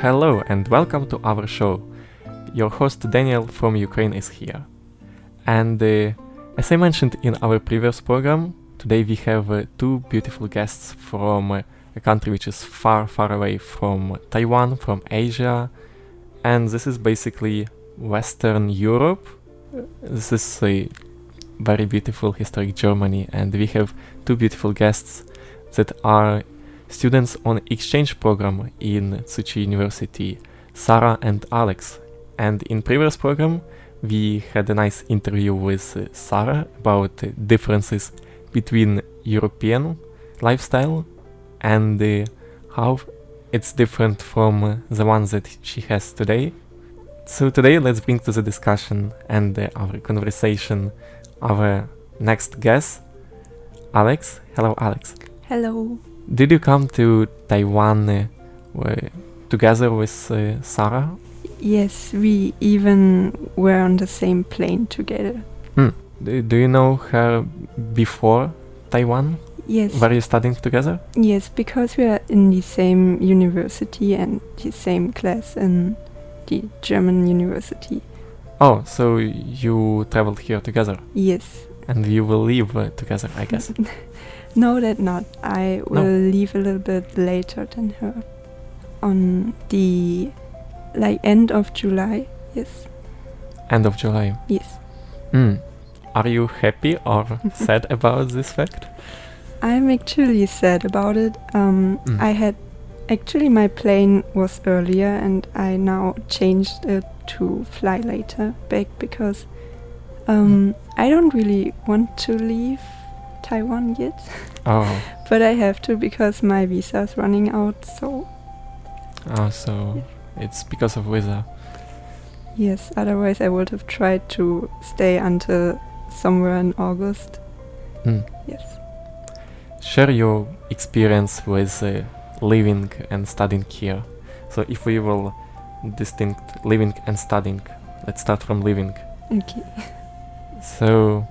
Hello and welcome to our show. Your host Daniel from Ukraine is here. And uh, as I mentioned in our previous program, today we have uh, two beautiful guests from uh, a country which is far, far away from Taiwan, from Asia. And this is basically Western Europe. This is a very beautiful historic Germany, and we have two beautiful guests that are students on exchange program in Tzu Chi University, Sarah and Alex. And in previous program, we had a nice interview with uh, Sarah about differences between European lifestyle and uh, how it's different from the one that she has today. So today, let's bring to the discussion and uh, our conversation our next guest, Alex. Hello, Alex. Hello. Did you come to Taiwan uh, together with uh, Sarah? Yes, we even were on the same plane together. Hmm. Do, do you know her before Taiwan? Yes. Were you studying together? Yes, because we are in the same university and the same class in the German university. Oh, so you traveled here together? Yes. And you will leave uh, together, I guess. no, that not. I will no. leave a little bit later than her. On the like end of July, yes. End of July. Yes. Hmm. Are you happy or sad about this fact? I'm actually sad about it. Um, mm. I had actually my plane was earlier, and I now changed it to fly later back because um, I don't really want to leave Taiwan yet. Oh. but I have to because my visa is running out. So. Oh, so yeah. it's because of visa. Yes. Otherwise, I would have tried to stay until somewhere in August. Mm. Yes. Share your experience with uh, living and studying here. So, if we will distinct living and studying, let's start from living. Okay. So,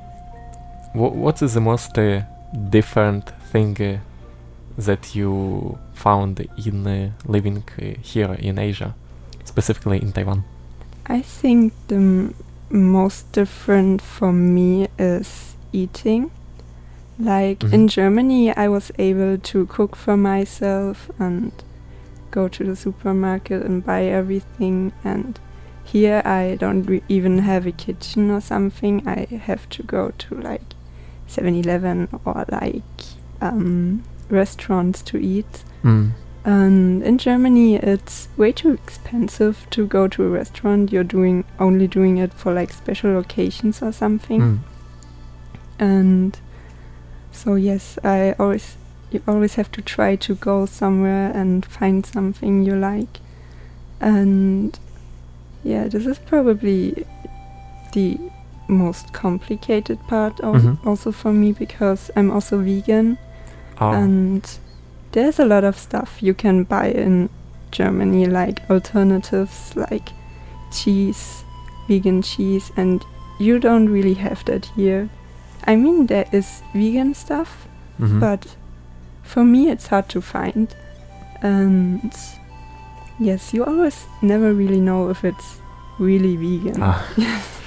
what is the most uh, different thing uh, that you found in uh, living here in Asia, specifically in Taiwan? I think the m- most different for me is eating. Like mm-hmm. in Germany, I was able to cook for myself and go to the supermarket and buy everything. And here, I don't even have a kitchen or something. I have to go to like 7 Eleven or like um, restaurants to eat. Mm. And in Germany, it's way too expensive to go to a restaurant. You're doing only doing it for like special occasions or something. Mm. And so yes, I always you always have to try to go somewhere and find something you like. And yeah, this is probably the most complicated part al- Mhm. also for me because I'm also vegan Oh. and there's a lot of stuff you can buy in Germany like alternatives like cheese, vegan cheese and you don't really have that here. I mean there is vegan stuff Mhm. but for me it's hard to find and yes you always never really know if it's really vegan Ah.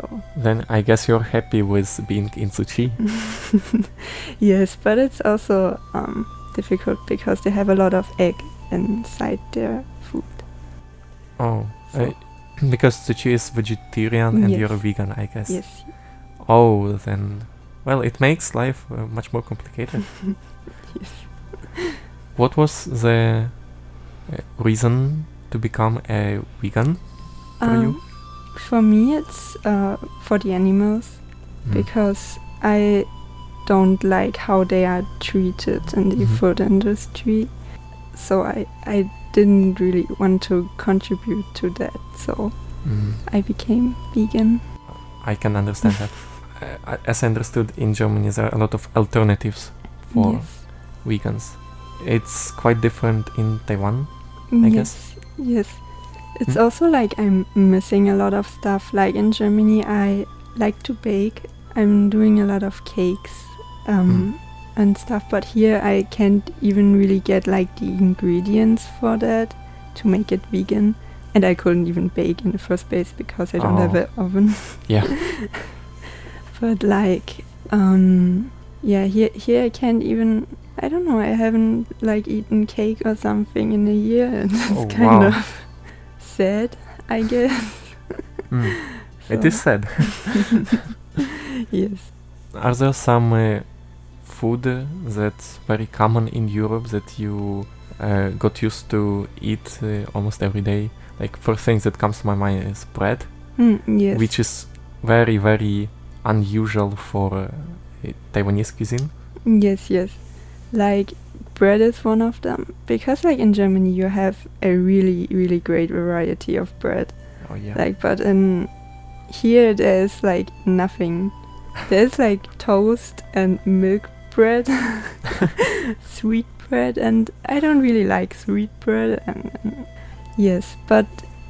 so Then I guess you're happy with being in Tzu Chi. yes but it's also um, difficult because they have a lot of egg inside their food Oh, So- uh, because Tzu Chi is vegetarian and Yes. you're vegan, I guess. yes Oh, then, well, it makes life uh, much more complicated. yes what was the uh, reason to become a vegan for you? For me it's uh, for the animals Mm. because I don't like how they are treated in the Mhm. food industry. So I, I didn't really want to contribute to that. So Mm. I became vegan. I can understand that. Uh, as I understood, in Germany there are a lot of alternatives for Yes. vegans. It's quite different in Taiwan. I yes, guess. yes. It's Mm. also like I'm missing a lot of stuff. Like in Germany, I like to bake. I'm doing a lot of cakes um, and stuff. But here, I can't even really get like the ingredients for that to make it vegan. And I couldn't even bake in the first place because I don't have Oh. an oven. Yeah. but like, um, yeah, here here I can't even. I don't know. I haven't like eaten cake or something in a year, and it's Oh, kind wow. of sad, I guess. Mm. So- is sad. yes. Are there some uh, food that's very common in Europe that you uh, got used to eat uh, almost every day? Like first thing that comes to my mind is bread, Mm, yes. which is very very unusual for uh, Taiwanese cuisine. Yes, yes. Like bread is one of them because like in Germany you have a really really great variety of bread. Oh yeah. Like but in here there's like nothing. There's like toast and milk bread, sweet bread, and I don't really like sweet bread. And, and yes, but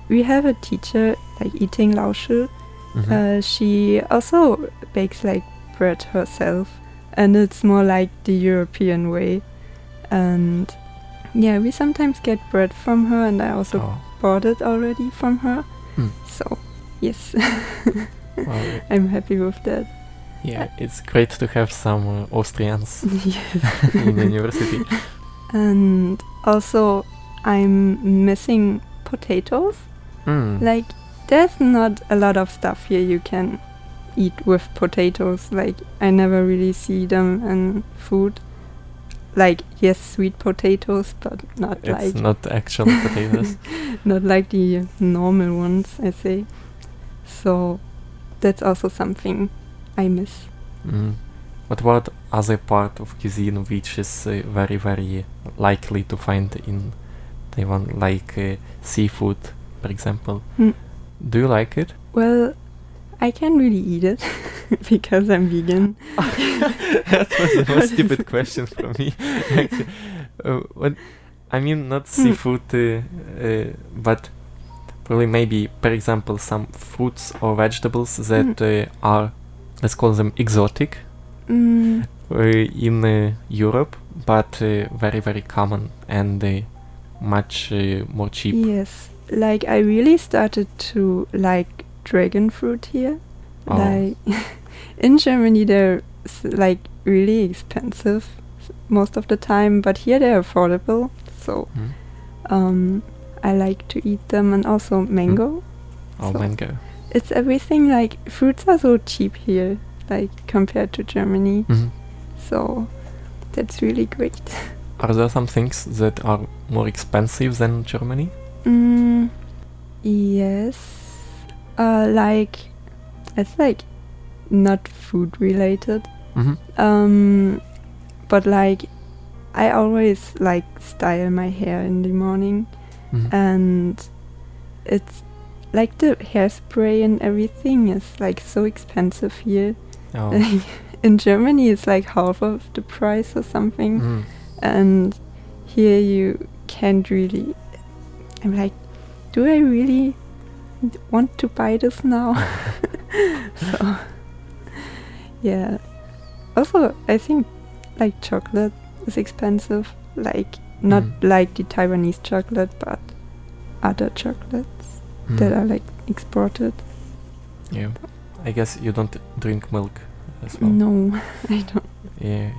we have a teacher like eating Lao Shi. Mhm. Uh, she also bakes like bread herself, and it's more like the European way. And yeah, we sometimes get bread from her, and I also Oh. bought it already from her. Hmm. So yes, Well, I'm happy with that. yeah, it's great to have some uh, Austrians in university. And also, I'm missing potatoes. Mm. Like, there's not a lot of stuff here you can eat with potatoes. Like, I never really see them in food. Like, yes, sweet potatoes, but not It's like not actual potatoes. not like the normal ones, I say. So, that's also something I miss. Mm. What about other part of cuisine which is uh, very very likely to find in Taiwan, like uh, seafood, for example? Mm. Do you like it? Well, I can really eat it because I'm vegan. that was the most stupid question from me. Actually, uh, what I mean, not Hmm. seafood, uh, uh, but probably maybe, for example, some fruits or vegetables that uh, are, let's call them exotic Mm, uh, in uh, Europe, but uh, very very common and uh, much uh, more cheap. Yes, like I really started to like dragon fruit here. Oh. Like in Germany, they're s- like really expensive most of the time, but here they're affordable. So Mm. um, I like to eat them, and also mango. Oh, So mango. It's everything like fruits are so cheap here, like compared to Germany. Mhm. So that's really great. Are there some things that are more expensive than Germany? Mm, yes. Uh, like it's like not food related. Mhm. Um, but like I always like style my hair in the morning, Mhm. and it's like the hairspray and everything is like so expensive here. Oh. In Germany, it's like half of the price or something, Mm. and here you can't really. I'm like, do I really want to buy this now? so, yeah. Also, I think like chocolate is expensive. Like not Mm. like the Taiwanese chocolate, but other chocolates that Mm. are like exported. Yeah. I guess you don't drink milk as well. No, I don't. Yeah.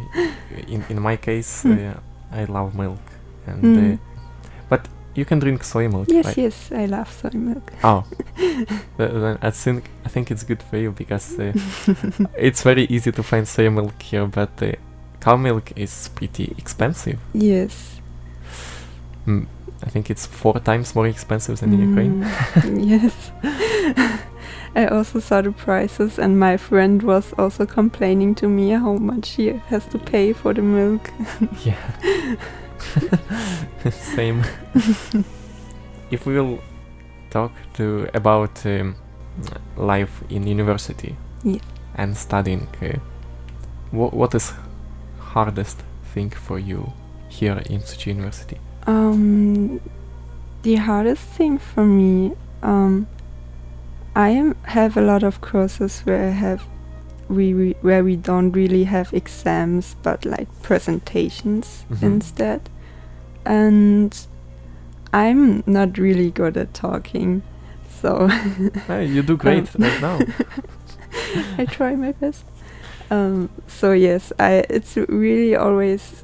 In in my case, Mm. uh, I love milk, and Mm. uh, you can drink soy milk. Yes, right? yes, I love soy milk. Oh, then I think I think it's good for you because uh, it's very easy to find soy milk here, but uh, cow milk is pretty expensive. Yes. Mm, I think it's four times more expensive than in Ukraine. Mm, yes. I also saw the prices, and my friend was also complaining to me how much he has to pay for the milk. yeah. Same. if we will talk to about um, life in university Yeah. and studying, uh, wha- what is hardest thing for you here in Tzu Chi University? Um, the hardest thing for me, um, I am have a lot of courses where I have we, we where we don't really have exams but like presentations Mhm. instead, and I'm not really good at talking, so Hey, you do great Um, right now. I try my best. Um, so yes, I it's really always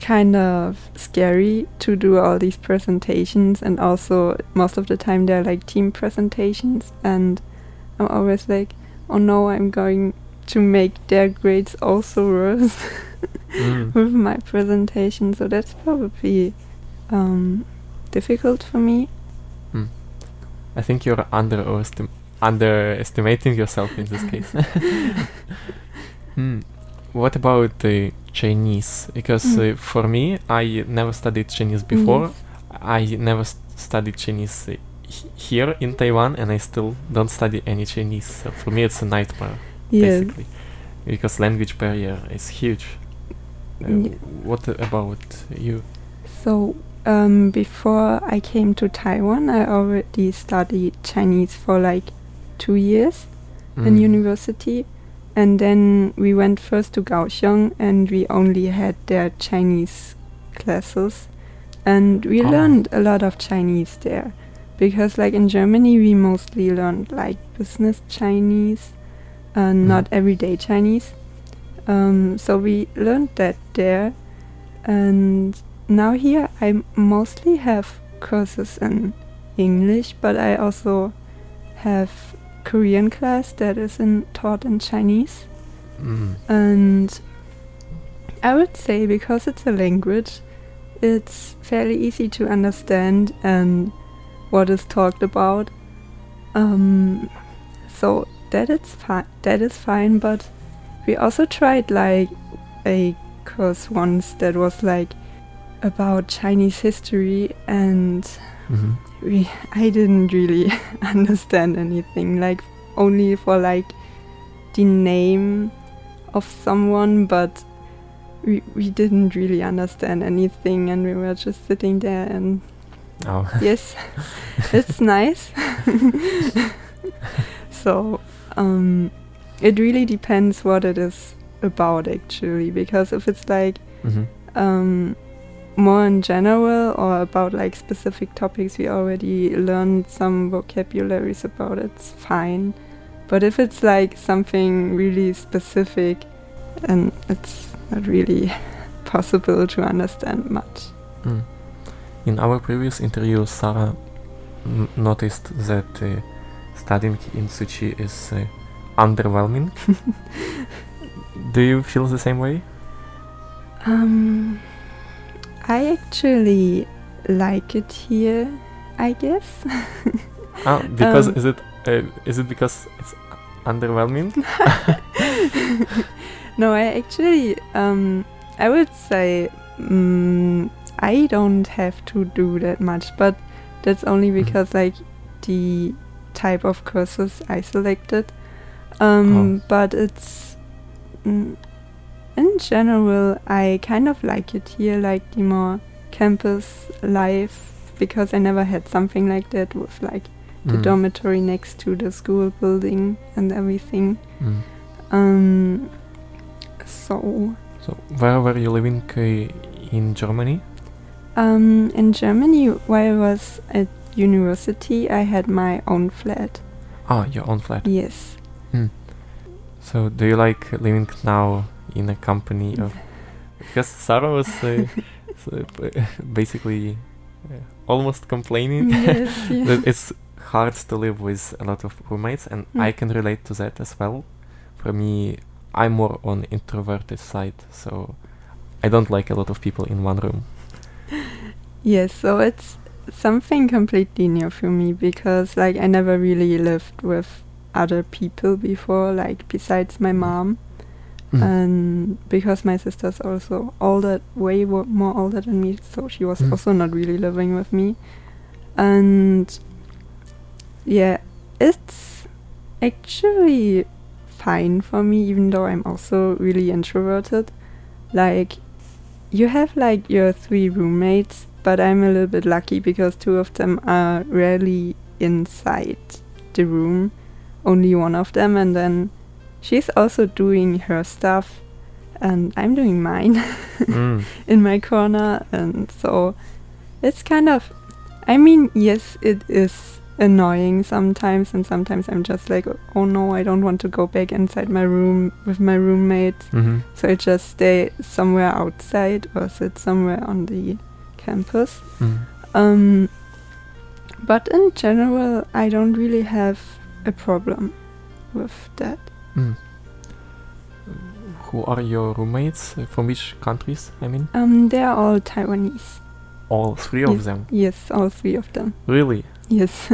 kind of scary to do all these presentations, and also most of the time they're like team presentations, and I'm always like, oh no, I'm going to make their grades also worse Mm. with my presentation. So that's probably um, difficult for me. Mm. I think you're underestim- underestimating yourself in this case. Hmm. What about the Chinese? Because Mm. uh, for me, I never studied Chinese before. I never s- studied Chinese uh, here in Taiwan, and I still don't study any Chinese. So for me, it's a nightmare, Yes. basically, because language barrier is huge. Uh, Yeah. What about you? So um, before I came to Taiwan, I already studied Chinese for like two years in Mm. university, and then we went first to Kaohsiung, and we only had their Chinese classes, and we Oh. learned a lot of Chinese there, because like in Germany we mostly learned like business Chinese, and Mm. not everyday Chinese. Um, so we learned that there, and now here I mostly have courses in English, but I also have Korean class that is in, taught in Chinese. Mm. And I would say because it's a language, it's fairly easy to understand and what is talked about. Um, so that it's fine. That is fine. But we also tried like a course once that was like about Chinese history, and Mhm. we I didn't really understand anything. Like only for like the name of someone, but we we didn't really understand anything, and we were just sitting there and Oh. yes, it's nice. so um, it really depends what it is about actually, because if it's like Mhm. um, more in general or about like specific topics we already learned some vocabularies about it's fine but if it's like something really specific and it's not really possible to understand much Mm. In our previous interview, Sarah n- noticed that uh, studying in Tzu Chi is uh, underwhelming. Do you feel the same way? um, i actually like it here i guess Ah, because Um, is it uh, is it because it's underwhelming? no, I actually, um, I would say, mm I don't have to do that much, but that's only because like the type of courses I selected. Um, Oh. But it's mm, in general, I kind of like it here, like the more campus life, because I never had something like that with like the Mm. dormitory next to the school building and everything. Mm. Um, so So, where were you living uh, in Germany? um, in Germany, while I was at university, I had my own flat. Ah, your own flat. Yes. Mm. So, do you like living now in a company of? Because Sarah was uh, so, uh, basically uh, almost complaining Yes, that it's hard to live with a lot of roommates, and Mm. I can relate to that as well. For me, I'm more on introverted side, so I don't like a lot of people in one room. Yes, so it's something completely new for me because like I never really lived with other people before, like besides my mom. Mm. And because my sister's also older, way more older than me, so she was Mm. also not really living with me. And yeah, it's actually fine for me, even though I'm also really introverted. Like, you have like your three roommates, but I'm a little bit lucky because two of them are rarely inside the room, only one of them, and then she's also doing her stuff, and I'm doing mine Mm. in my corner, and so it's kind of. I mean, yes, it is annoying sometimes, and sometimes I'm just like, oh no, I don't want to go back inside my room with my roommates. Mhm. So I just stay somewhere outside or sit somewhere on the campus. Mm. Um, but in general, I don't really have a problem with that. Mm. Who are your roommates? From which countries? I mean, Um, they're all Taiwanese. all three of them. Yes, all three of them. Really? Yes.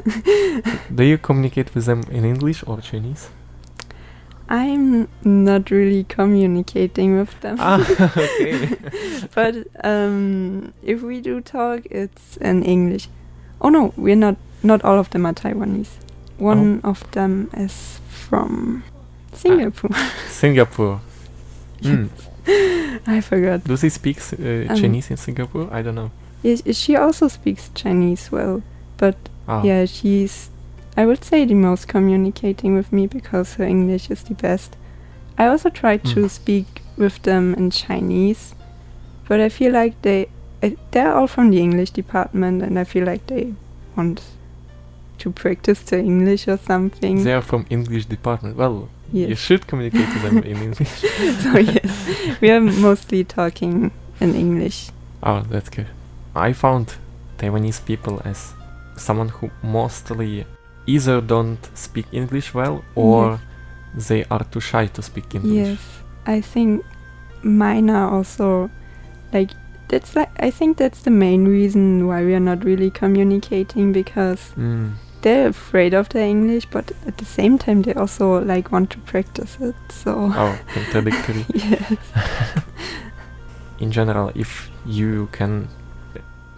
Do you communicate with them in English or Chinese? I'm not really communicating with them. Ah, okay. but um, if we do talk, it's in English. Oh no, we're not. Not all of them are Taiwanese. One Oh. of them is from Singapore. Singapore. Mm. I forgot. Do they speak uh, Um, Chinese in Singapore? I don't know. She also speaks Chinese well, but Ah. yeah, she's I would say the most communicating with me because her English is the best. I also try to Mm. speak with them in Chinese, but I feel like they uh, they're all from the English department, and I feel like they want to practice their English or something. They are from English department. Well, you should communicate to them in English. so yes, we are mostly talking in English. Oh, that's good. I found Taiwanese people as someone who mostly either don't speak English well or they are too shy to speak English. Yes, I think mine are also like that's like I think that's the main reason why we are not really communicating because Mm. they're afraid of their English, but at the same time they also like want to practice it. So Oh, contradictory. yes. In general, if you can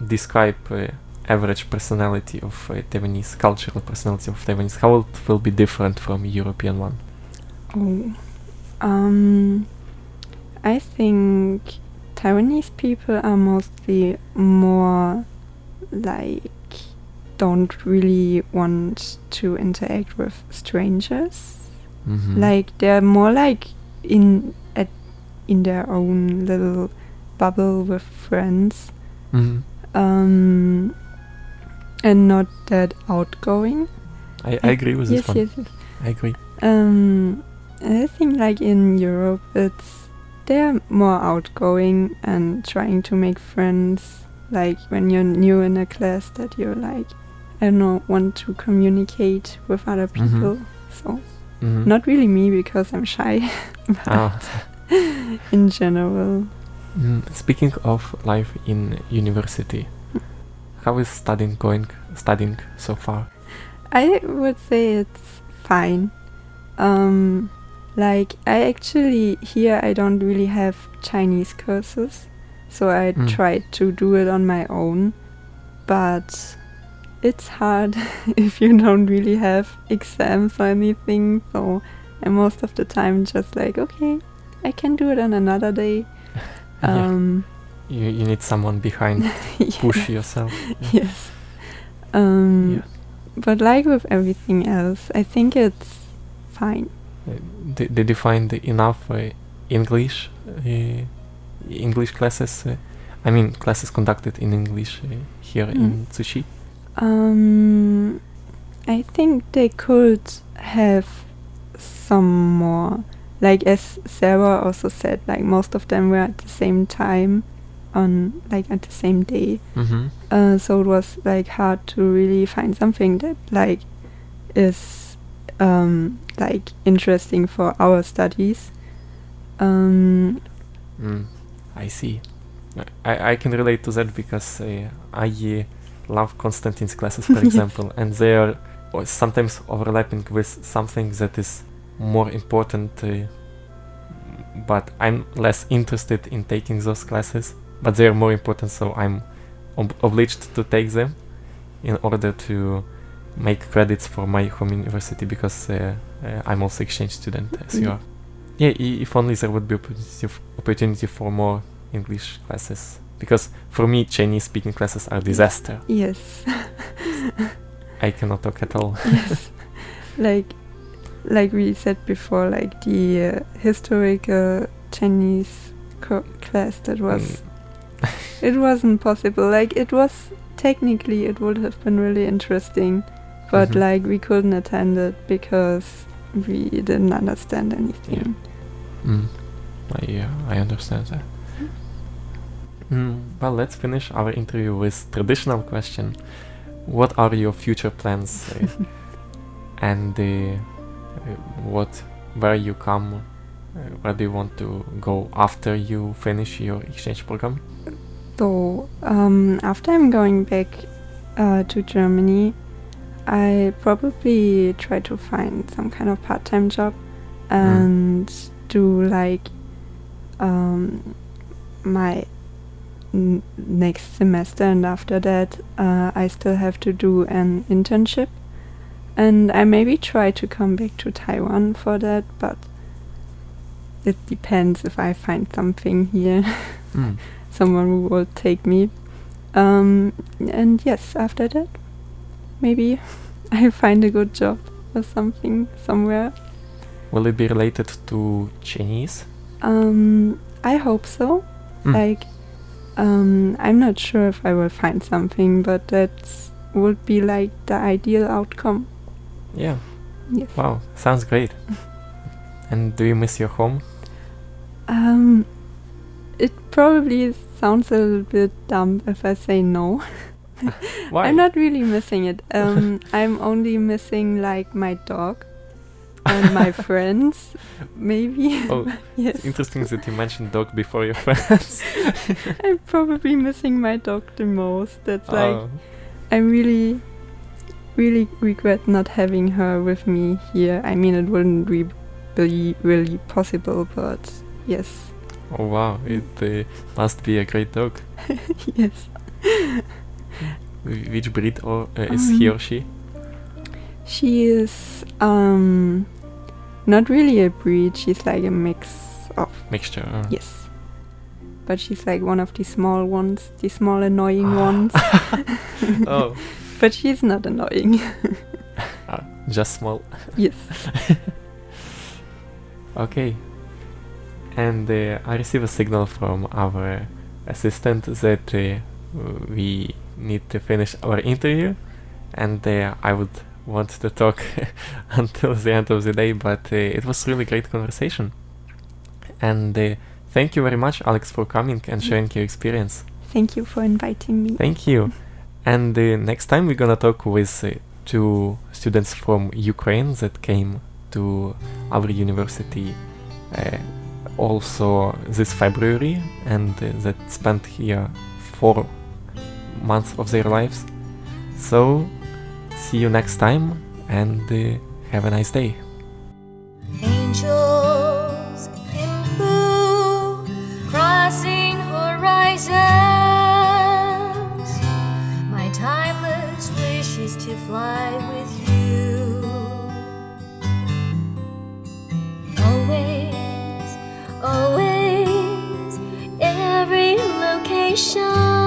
describe uh, average personality of uh, Taiwanese, cultural personality of Taiwanese, how it will be different from European one? Oh, um, I think Taiwanese people are mostly more like don't really want to interact with strangers. Mhm. Like they're more like in at in their own little bubble with friends. Mhm. Um, and not that outgoing. I, I agree with yes, this one. Yes, yes. I agree. Um, I think like in Europe, it's they're more outgoing and trying to make friends. Like when you're new in a class, that you're like, I don't know, want to communicate with other Mhm. people. So, Mhm. not really me because I'm shy, but Ah. in general. Mm, speaking of life in university, how is studying going? Studying so far? I would say it's fine. Um, like I actually here I don't really have Chinese courses, so I Mm. tried to do it on my own. But it's hard if you don't really have exams or anything. So and most of the time just like okay, I can do it on another day. Um, yeah. You you need someone behind yes. push yourself. Yeah. Yes. Um, yeah. But like with everything else, I think it's fine. Uh, did, did you find enough uh, English uh, English classes? Uh, I mean, classes conducted in English uh, here mm. in Tzu Chi. Um, I think they could have some more. Like as Sarah also said, like most of them were at the same time, on like at the same day. Mm-hmm. Uh, so it was like hard to really find something that like is um, like interesting for our studies. Um, mm, I see. I, I can relate to that because uh, I uh, love Konstantin's classes, for example, and they are sometimes overlapping with something that is more important, uh, but I'm less interested in taking those classes, but they are more important, so I'm ob- obliged to take them in order to make credits for my home university because uh, uh, I'm also exchange student as you are. Yeah, if only there would be opportunity, opportunity for more English classes because for me Chinese speaking classes are disaster. Yes. I cannot talk at all. yes. Like like we said before like the uh, historical Chinese class that was mm. It wasn't possible. Like it was technically it would have been really interesting but mm-hmm. like we couldn't attend it because we didn't understand anything. Yeah. Mm. I, uh, I understand that. Mm, well, let's finish our interview with traditional question. What are your future plans, uh, and uh, what, where you come, uh, where do you want to go after you finish your exchange program? So, um, after I'm going back uh, to Germany, I probably try to find some kind of part-time job mm. and mm. do like um, my next semester and after that uh, I still have to do an internship and I maybe try to come back to Taiwan for that but it depends if I find something here mm. Someone who will take me um, and yes after that maybe I'll find a good job or something somewhere will it be related to Chinese um, I hope so mm. like um, I'm not sure if I will find something, but that would be like the ideal outcome. Yeah. Yes. Wow, sounds great. and do you miss your home? Um, it probably sounds a little bit dumb if I say no. Why? I'm not really missing it. Um, I'm only missing like my dog and my friends, maybe. Oh, yes. It's interesting that you mentioned dog before your friends. I'm probably missing my dog the most. That's oh. like, I really, really regret not having her with me here. I mean, it wouldn't re- be really possible, but yes. Oh wow, it uh, must be a great dog. yes. Which breed or, uh, is um, he or she? She is um not really a breed, she's like a mix of. Mixture. Uh. Yes. But she's like one of the small ones, the small annoying ones. oh. But she's not annoying. uh, just small. Yes. okay. And uh, I receive a signal from our assistant that uh, we need to finish our interview, and uh, I would want to talk until the end of the day, but uh, it was really great conversation. And uh, thank you very much, Alex, for coming and sharing your experience. Thank you for inviting me. Thank you. And uh, next time we're gonna talk with uh, two students from Ukraine that came to our university uh, also this February and that spent here four months of their lives. So see you next time and uh, have a nice day. Angels in blue crossing horizons, my timeless wish fly. 伤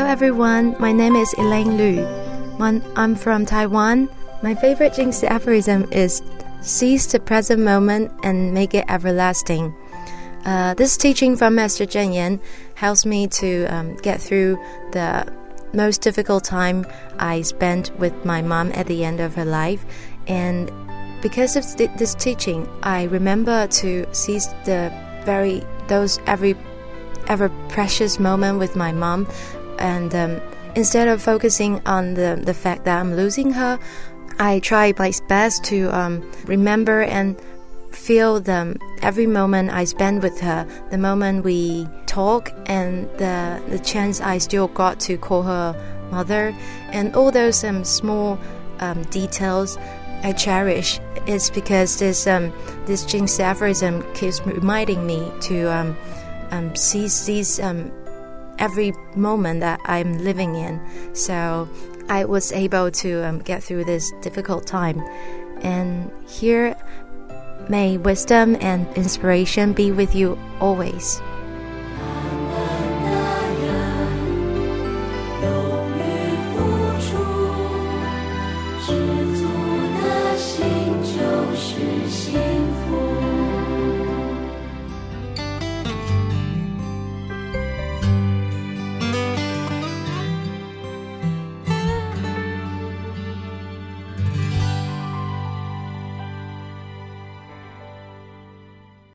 Hello everyone, my name is Elaine Liu. I'm from Taiwan. My favorite Jing Si aphorism is seize the present moment and make it everlasting. Uh, this teaching from Master Zheng Yan helps me to um, get through the most difficult time I spent with my mom at the end of her life. And because of th- this teaching, I remember to seize the very, those every ever precious moment with my mom and um, instead of focusing on the, the fact that I'm losing her, I try my best to um, remember and feel the every moment I spend with her, the moment we talk, and the the chance I still got to call her mother, and all those um, small um, details I cherish. It's because this um, this Jing Si aphorism keeps reminding me to um, um, seize these um, every moment that I'm living in. So I was able to um, get through this difficult time. And here, may wisdom and inspiration be with you always.